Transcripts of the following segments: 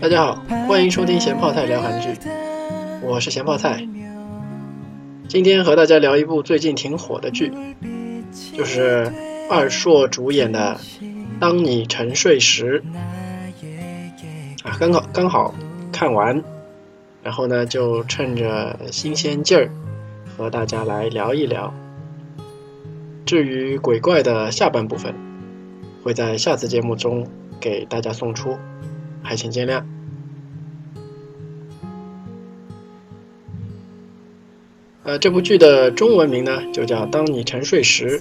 大家好，欢迎收听咸泡菜聊韩剧，我是咸泡菜。今天和大家聊一部最近挺火的剧，就是二硕主演的《当你沉睡时》，刚好刚好看完，然后呢就趁着新鲜劲儿和大家来聊一聊。至于鬼怪的下半部分，会在下次节目中给大家送出，还请见谅。呃，这部剧的中文名呢就叫《当你沉睡时》，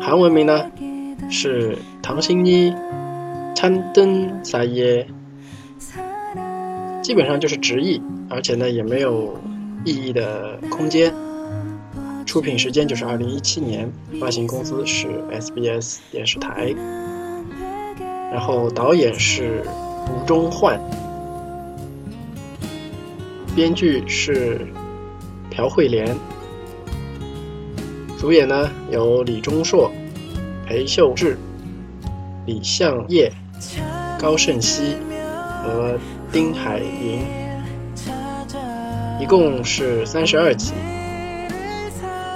韩文名呢是《唐心一参登撒耶》，基本上就是直译，而且呢也没有意义的空间。出品时间就是二零一七年，发行公司是 SBS 电视台，然后导演是吴中焕，编剧是。朴惠莲，主演呢有李钟硕、裴秀智、李相烨、高胜熙和丁海寅，一共是三十二集。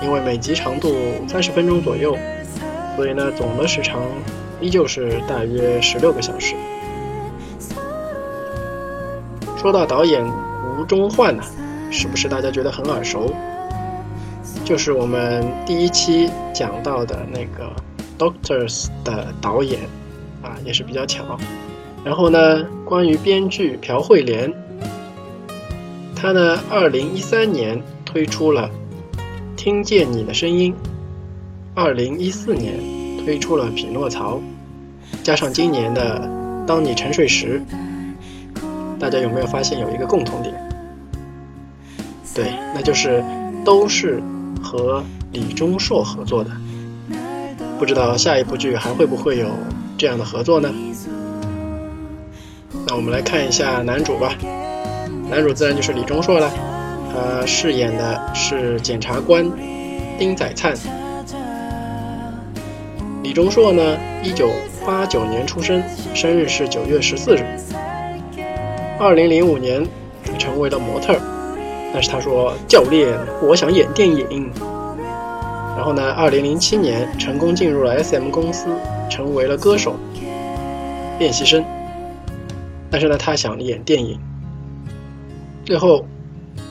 因为每集长度三十分钟左右，所以呢总的时长依旧是大约十六个小时。说到导演吴中焕呢。是不是大家觉得很耳熟？就是我们第一期讲到的那个《Doctors》的导演啊，也是比较巧。然后呢，关于编剧朴惠莲，他呢，二零一三年推出了《听见你的声音》，二零一四年推出了《匹诺曹》，加上今年的《当你沉睡时》，大家有没有发现有一个共同点？对，那就是都是和李钟硕合作的。不知道下一部剧还会不会有这样的合作呢？那我们来看一下男主吧。男主自然就是李钟硕了，他饰演的是检察官丁载灿。李钟硕呢，一九八九年出生，生日是九月十四日。二零零五年成为了模特。但是他说：“教练，我想演电影。”然后呢，二零零七年成功进入了 S.M 公司，成为了歌手、练习生。但是呢，他想演电影。最后，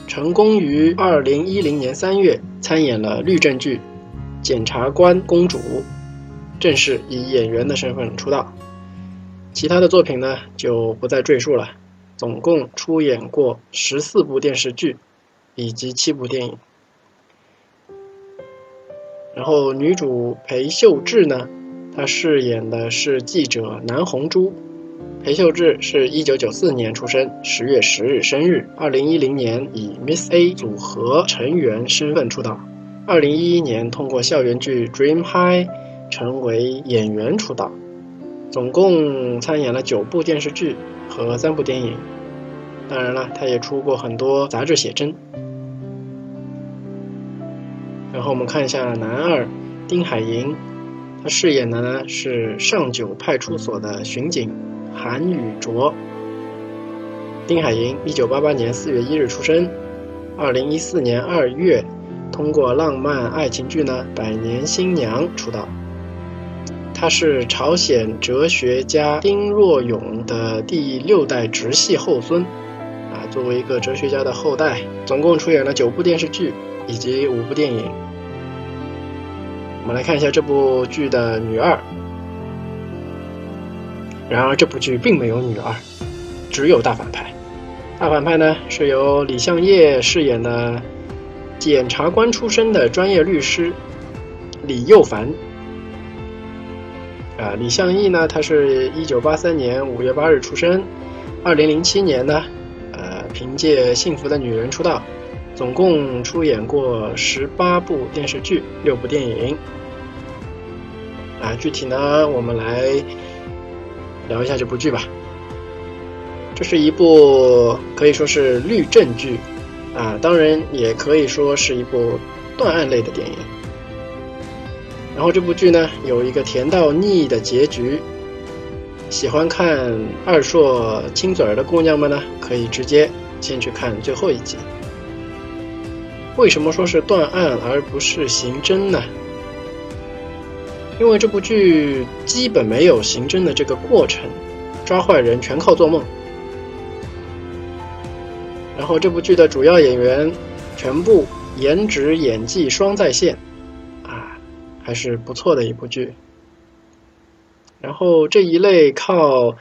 成功于二零一零年三月参演了律政剧《检察官公主》，正式以演员的身份出道。其他的作品呢，就不再赘述了。总共出演过十四部电视剧。以及七部电影，然后女主裴秀智呢，她饰演的是记者南红珠。裴秀智是一九九四年出生，十月十日生日，二零一零年以 Miss A 组合成员身份出道，二零一一年通过校园剧《Dream High》成为演员出道，总共参演了九部电视剧和三部电影。当然了，他也出过很多杂志写真。然后我们看一下男二丁海寅，他饰演的呢是上九派出所的巡警韩宇卓。丁海寅，一九八八年四月一日出生，二零一四年二月通过浪漫爱情剧呢《百年新娘》出道。他是朝鲜哲学家丁若勇的第六代直系后孙，啊，作为一个哲学家的后代，总共出演了九部电视剧。以及五部电影，我们来看一下这部剧的女二。然而，这部剧并没有女二，只有大反派。大反派呢是由李相烨饰演的检察官出身的专业律师李佑凡。啊，李相义呢，他是一九八三年五月八日出生，二零零七年呢，呃，凭借《幸福的女人》出道。总共出演过十八部电视剧、六部电影。啊，具体呢，我们来聊一下这部剧吧。这是一部可以说是律政剧，啊，当然也可以说是一部断案类的电影。然后这部剧呢，有一个甜到腻的结局。喜欢看二硕亲嘴儿的姑娘们呢，可以直接先去看最后一集。为什么说是断案而不是刑侦呢？因为这部剧基本没有刑侦的这个过程，抓坏人全靠做梦。然后这部剧的主要演员全部颜值演技双在线，啊，还是不错的一部剧。然后这一类靠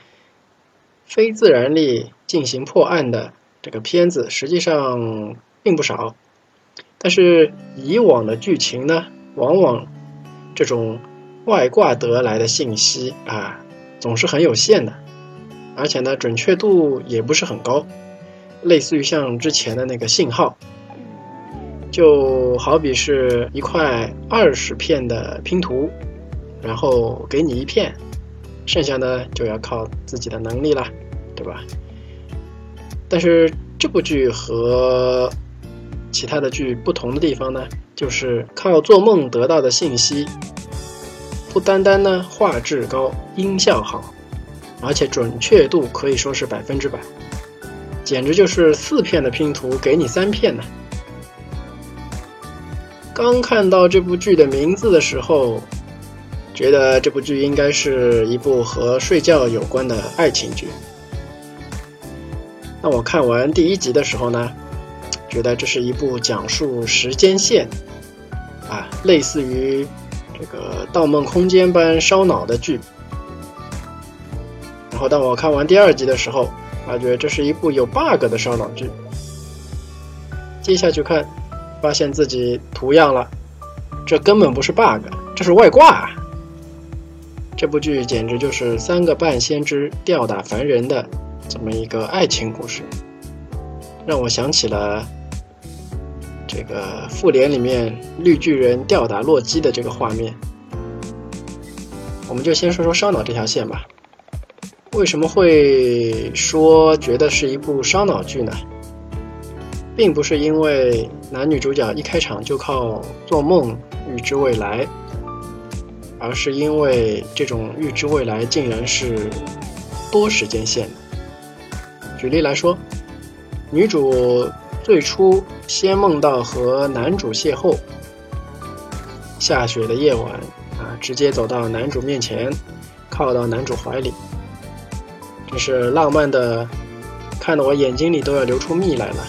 非自然力进行破案的这个片子，实际上并不少。但是以往的剧情呢，往往这种外挂得来的信息啊，总是很有限的，而且呢，准确度也不是很高。类似于像之前的那个信号，就好比是一块二十片的拼图，然后给你一片。剩下呢就要靠自己的能力了，对吧？但是这部剧和其他的剧不同的地方呢，就是靠做梦得到的信息，不单单呢画质高、音效好，而且准确度可以说是百分之百，简直就是四片的拼图给你三片呢。刚看到这部剧的名字的时候。觉得这部剧应该是一部和睡觉有关的爱情剧。那我看完第一集的时候呢，觉得这是一部讲述时间线，啊，类似于这个《盗梦空间》般烧脑的剧。然后当我看完第二集的时候，发觉这是一部有 bug 的烧脑剧。接下去看，发现自己图样了，这根本不是 bug，这是外挂啊。这部剧简直就是三个半先知吊打凡人的这么一个爱情故事，让我想起了这个《复联》里面绿巨人吊打洛基的这个画面。我们就先说说烧脑这条线吧。为什么会说觉得是一部烧脑剧呢？并不是因为男女主角一开场就靠做梦预知未来。而是因为这种预知未来竟然是多时间线的。举例来说，女主最初先梦到和男主邂逅，下雪的夜晚啊，直接走到男主面前，靠到男主怀里，真是浪漫的，看得我眼睛里都要流出蜜来了。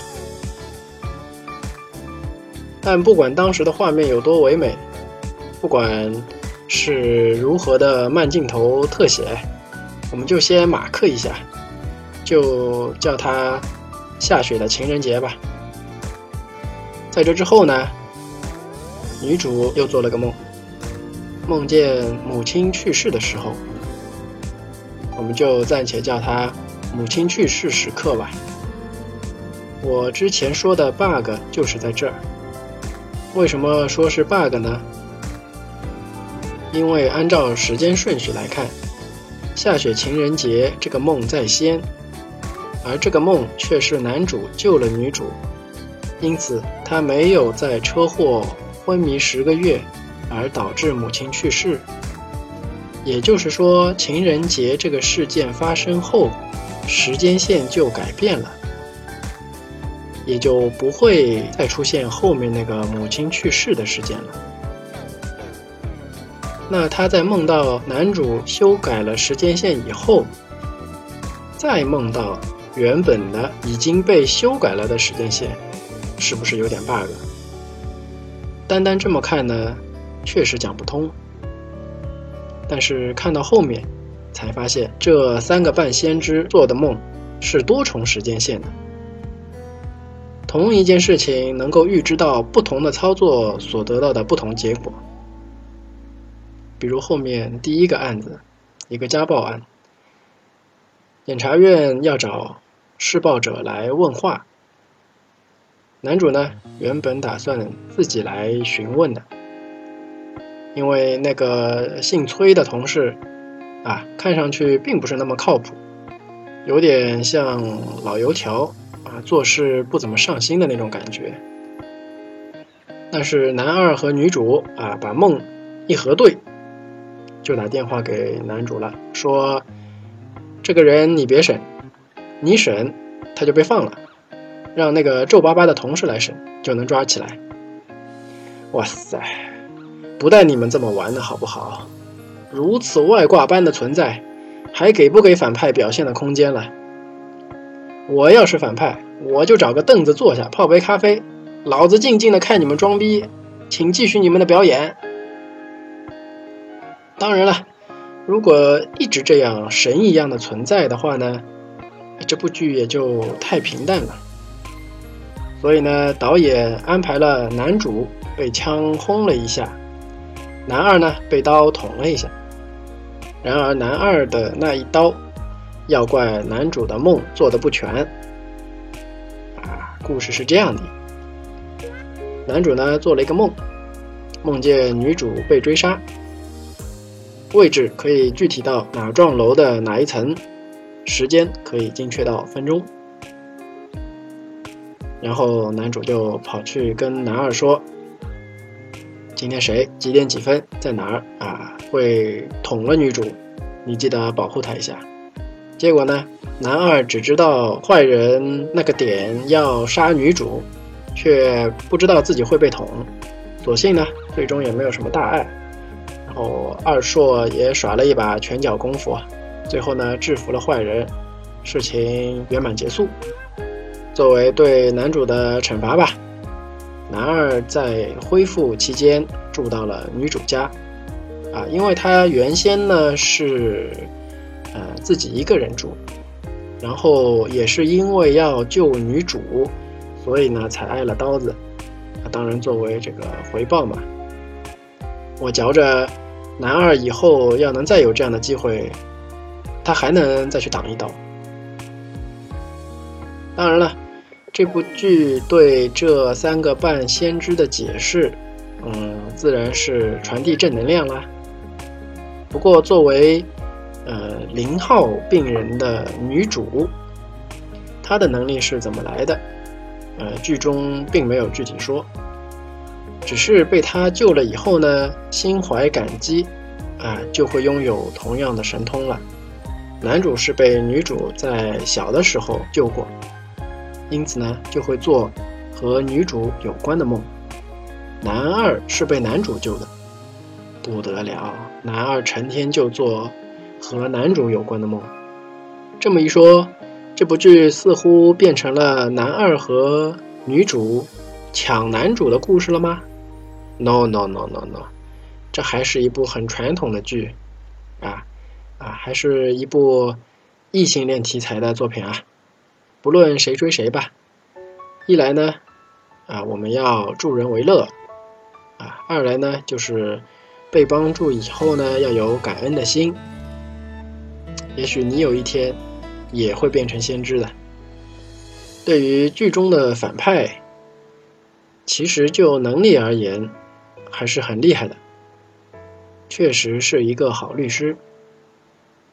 但不管当时的画面有多唯美，不管。是如何的慢镜头特写，我们就先马克一下，就叫它下雪的情人节吧。在这之后呢，女主又做了个梦，梦见母亲去世的时候，我们就暂且叫她母亲去世时刻吧。我之前说的 bug 就是在这儿，为什么说是 bug 呢？因为按照时间顺序来看，下雪情人节这个梦在先，而这个梦却是男主救了女主，因此他没有在车祸昏迷十个月而导致母亲去世。也就是说，情人节这个事件发生后，时间线就改变了，也就不会再出现后面那个母亲去世的事件了。那他在梦到男主修改了时间线以后，再梦到原本的已经被修改了的时间线，是不是有点 bug？单单这么看呢，确实讲不通。但是看到后面，才发现这三个半先知做的梦是多重时间线的，同一件事情能够预知到不同的操作所得到的不同结果。比如后面第一个案子，一个家暴案，检察院要找施暴者来问话。男主呢，原本打算自己来询问的，因为那个姓崔的同事啊，看上去并不是那么靠谱，有点像老油条啊，做事不怎么上心的那种感觉。但是男二和女主啊，把梦一核对，就打电话给男主了，说：“这个人你别审，你审他就被放了，让那个皱巴巴的同事来审，就能抓起来。”哇塞，不带你们这么玩的好不好？如此外挂般的存在，还给不给反派表现的空间了？我要是反派，我就找个凳子坐下，泡杯咖啡。老子静静的看你们装逼，请继续你们的表演。当然了，如果一直这样神一样的存在的话呢，这部剧也就太平淡了。所以呢，导演安排了男主被枪轰了一下，男二呢被刀捅了一下。然而男二的那一刀，要怪男主的梦做的不全。啊，故事是这样的。男主呢做了一个梦，梦见女主被追杀，位置可以具体到哪幢楼的哪一层，时间可以精确到分钟。然后男主就跑去跟男二说：“今天谁几点几分在哪儿啊？会捅了女主，你记得保护她一下。”结果呢，男二只知道坏人那个点要杀女主。却不知道自己会被捅，所幸呢，最终也没有什么大碍。然后二硕也耍了一把拳脚功夫，最后呢制服了坏人，事情圆满结束。作为对男主的惩罚吧，男二在恢复期间住到了女主家，啊，因为他原先呢是呃自己一个人住，然后也是因为要救女主。所以呢，才挨了刀子。啊，当然作为这个回报嘛，我嚼着男二以后要能再有这样的机会，他还能再去挡一刀。当然了，这部剧对这三个半先知的解释，嗯，自然是传递正能量啦。不过，作为呃零号病人的女主，她的能力是怎么来的？呃，剧中并没有具体说，只是被他救了以后呢，心怀感激，啊，就会拥有同样的神通了。男主是被女主在小的时候救过，因此呢，就会做和女主有关的梦。男二是被男主救的，不得了，男二成天就做和男主有关的梦。这么一说。这部剧似乎变成了男二和女主抢男主的故事了吗？No No No No No，这还是一部很传统的剧啊啊，还是一部异性恋题材的作品啊。不论谁追谁吧，一来呢啊，我们要助人为乐啊；二来呢，就是被帮助以后呢，要有感恩的心。也许你有一天。也会变成先知的。对于剧中的反派，其实就能力而言，还是很厉害的，确实是一个好律师。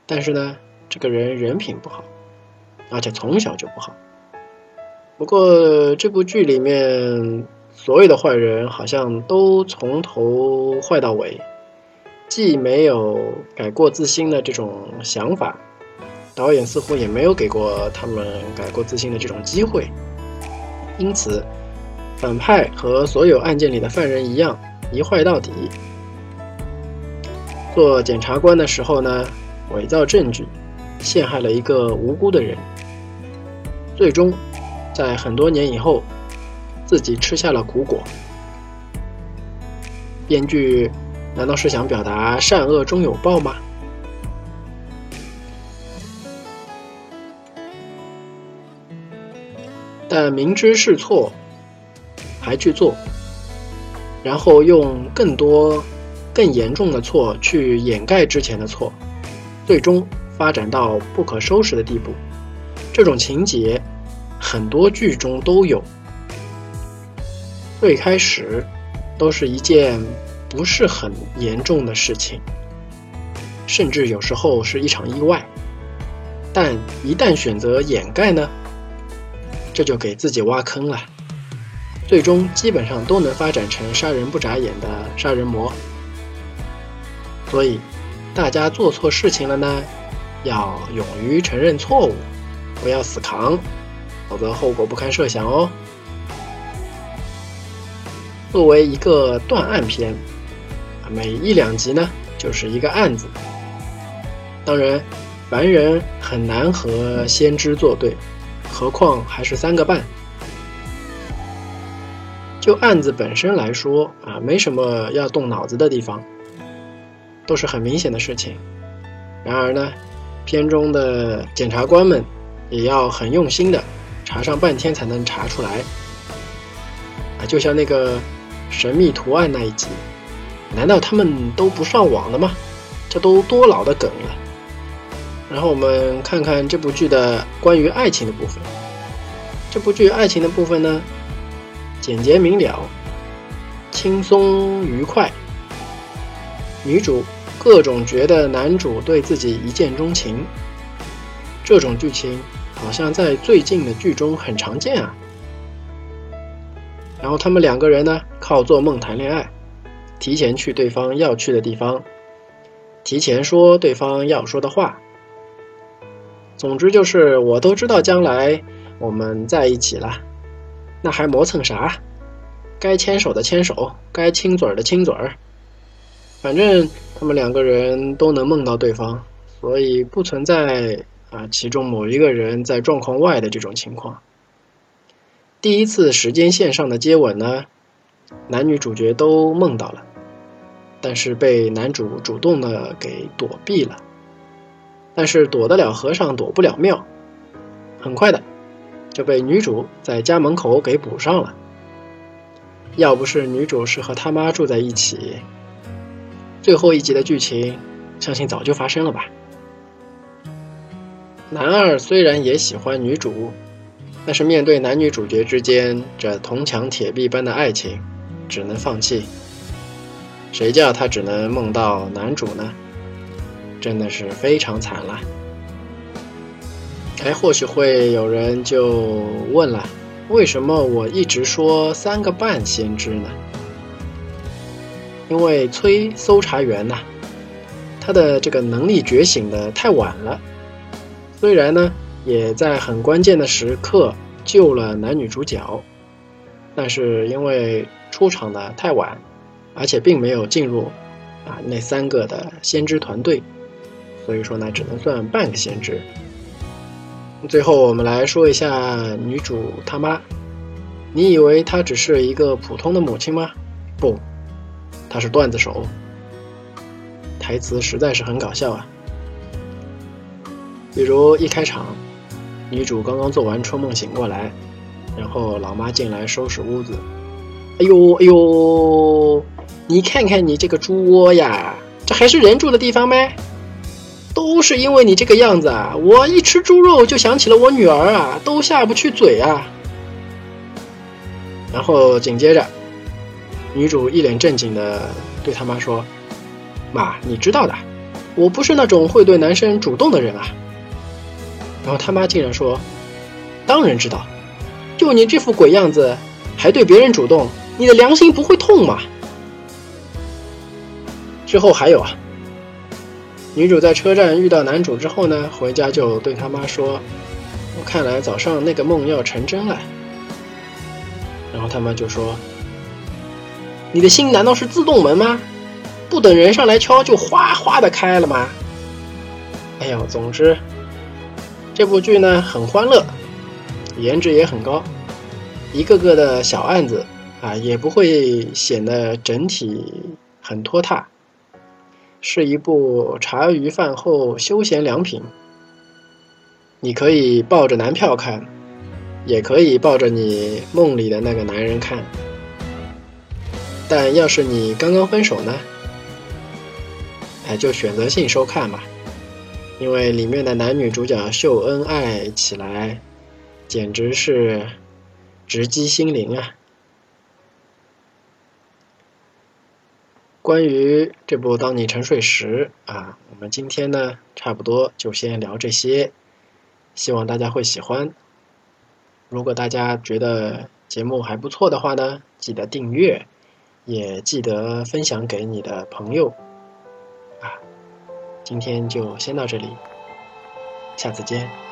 但是呢，这个人人品不好，而且从小就不好。不过这部剧里面所有的坏人好像都从头坏到尾，既没有改过自新的这种想法。导演似乎也没有给过他们改过自新的这种机会，因此，反派和所有案件里的犯人一样，一坏到底。做检察官的时候呢，伪造证据，陷害了一个无辜的人，最终，在很多年以后，自己吃下了苦果。编剧难道是想表达善恶终有报吗？但明知是错，还去做，然后用更多、更严重的错去掩盖之前的错，最终发展到不可收拾的地步。这种情节很多剧中都有。最开始都是一件不是很严重的事情，甚至有时候是一场意外。但一旦选择掩盖呢，这就给自己挖坑了，最终基本上都能发展成杀人不眨眼的杀人魔。所以，大家做错事情了呢，要勇于承认错误，不要死扛，否则后果不堪设想哦。作为一个断案片，每一两集呢就是一个案子。当然，凡人很难和先知作对，何况还是三个半。就案子本身来说啊，没什么要动脑子的地方。都是很明显的事情，然而呢，片中的检察官们也要很用心的查上半天才能查出来。啊，就像那个神秘图案那一集，难道他们都不上网了吗？这都多老的梗了。然后我们看看这部剧的关于爱情的部分。这部剧爱情的部分呢，简洁明了，轻松愉快，女主。各种觉得男主对自己一见钟情，这种剧情好像在最近的剧中很常见啊。然后他们两个人呢，靠做梦谈恋爱，提前去对方要去的地方，提前说对方要说的话。总之就是，我都知道将来我们在一起了，那还磨蹭啥？该牵手的牵手，该亲嘴的亲嘴儿。反正他们两个人都能梦到对方，所以不存在啊其中某一个人在状况外的这种情况。第一次时间线上的接吻呢，男女主角都梦到了，但是被男主主动的给躲避了。但是躲得了和尚躲不了庙，很快的就被女主在家门口给补上了。要不是女主是和他妈住在一起。最后一集的剧情，相信早就发生了吧。男二虽然也喜欢女主，但是面对男女主角之间这铜墙铁壁般的爱情，只能放弃。谁叫他只能梦到男主呢？真的是非常惨了。哎，或许会有人就问了：为什么我一直说三个半先知呢？因为崔搜查员呐，他的这个能力觉醒的太晚了，虽然呢也在很关键的时刻救了男女主角，但是因为出场的太晚，而且并没有进入啊那三个的先知团队，所以说呢只能算半个先知。最后我们来说一下女主他妈，你以为她只是一个普通的母亲吗？不。他是段子手，台词实在是很搞笑啊。比如一开场，女主刚刚做完春梦醒过来，然后老妈进来收拾屋子。哎呦哎呦，你看看你这个猪窝呀，这还是人住的地方吗？都是因为你这个样子啊！我一吃猪肉就想起了我女儿啊，都下不去嘴啊。然后紧接着。女主一脸正经的对他妈说：“妈，你知道的，我不是那种会对男生主动的人啊。”然后他妈竟然说：“当然知道，就你这副鬼样子，还对别人主动，你的良心不会痛吗？”之后还有啊，女主在车站遇到男主之后呢，回家就对他妈说：“我看来早上那个梦要成真了。”然后他妈就说。你的心难道是自动门吗？不等人上来敲就哗哗的开了吗？哎呦，总之，这部剧呢很欢乐，颜值也很高，一个个的小案子啊也不会显得整体很拖沓，是一部茶余饭后休闲良品。你可以抱着男票看，也可以抱着你梦里的那个男人看。但要是你刚刚分手呢？哎，就选择性收看吧，因为里面的男女主角秀恩爱起来，简直是直击心灵啊！关于这部《当你沉睡时》啊，我们今天呢，差不多就先聊这些。希望大家会喜欢。如果大家觉得节目还不错的话呢，记得订阅，也记得分享给你的朋友。啊，今天就先到这里，下次见。